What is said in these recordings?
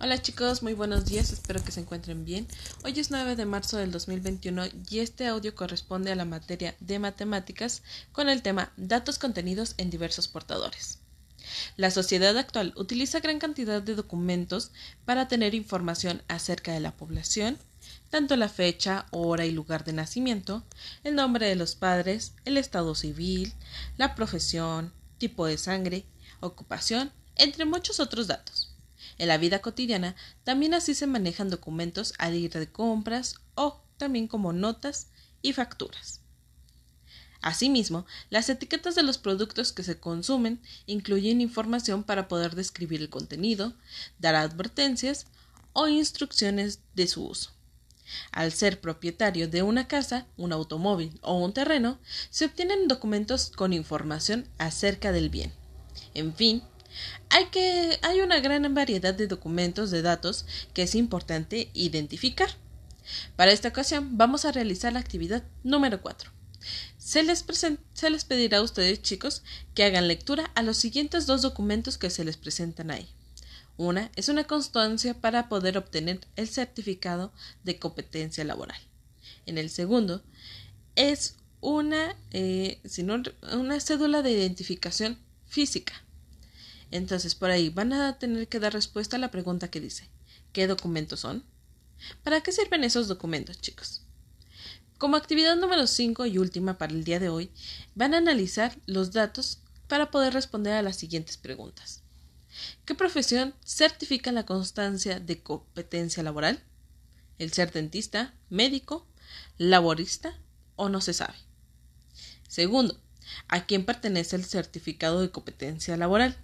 Hola chicos, muy buenos días, espero que se encuentren bien. Hoy es 9 de marzo del 2021 y este audio corresponde a la materia de matemáticas con el tema datos contenidos en diversos portadores. La sociedad actual utiliza gran cantidad de documentos para tener información acerca de la población, tanto la fecha, hora y lugar de nacimiento, el nombre de los padres, el estado civil, la profesión, tipo de sangre, ocupación, entre muchos otros datos. En la vida cotidiana también así se manejan documentos al ir de compras o también como notas y facturas. Asimismo, las etiquetas de los productos que se consumen incluyen información para poder describir el contenido, dar advertencias o instrucciones de su uso. Al ser propietario de una casa, un automóvil o un terreno, se obtienen documentos con información acerca del bien. En fin, hay, que, hay una gran variedad de documentos de datos que es importante identificar. Para esta ocasión vamos a realizar la actividad número 4. Se les, se les pedirá a ustedes, chicos, que hagan lectura a los siguientes dos documentos que se les presentan ahí. Una es una constancia para poder obtener el certificado de competencia laboral. En el segundo es una, eh, una cédula de identificación física. Entonces, por ahí van a tener que dar respuesta a la pregunta que dice, ¿qué documentos son? ¿Para qué sirven esos documentos, chicos? Como actividad número 5 y última para el día de hoy, van a analizar los datos para poder responder a las siguientes preguntas. ¿Qué profesión certifica la constancia de competencia laboral? ¿El ser dentista, médico, laborista o no se sabe? Segundo, ¿a quién pertenece el certificado de competencia laboral?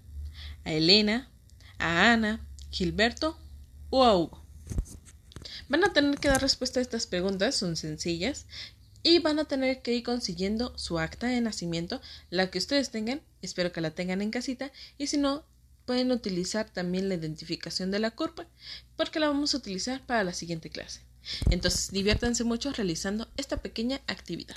A Elena, a Ana, Gilberto o a Hugo. Van a tener que dar respuesta a estas preguntas, son sencillas, y van a tener que ir consiguiendo su acta de nacimiento, la que ustedes tengan, espero que la tengan en casita, y si no, pueden utilizar también la identificación de la curva, porque la vamos a utilizar para la siguiente clase. Entonces, diviértanse mucho realizando esta pequeña actividad.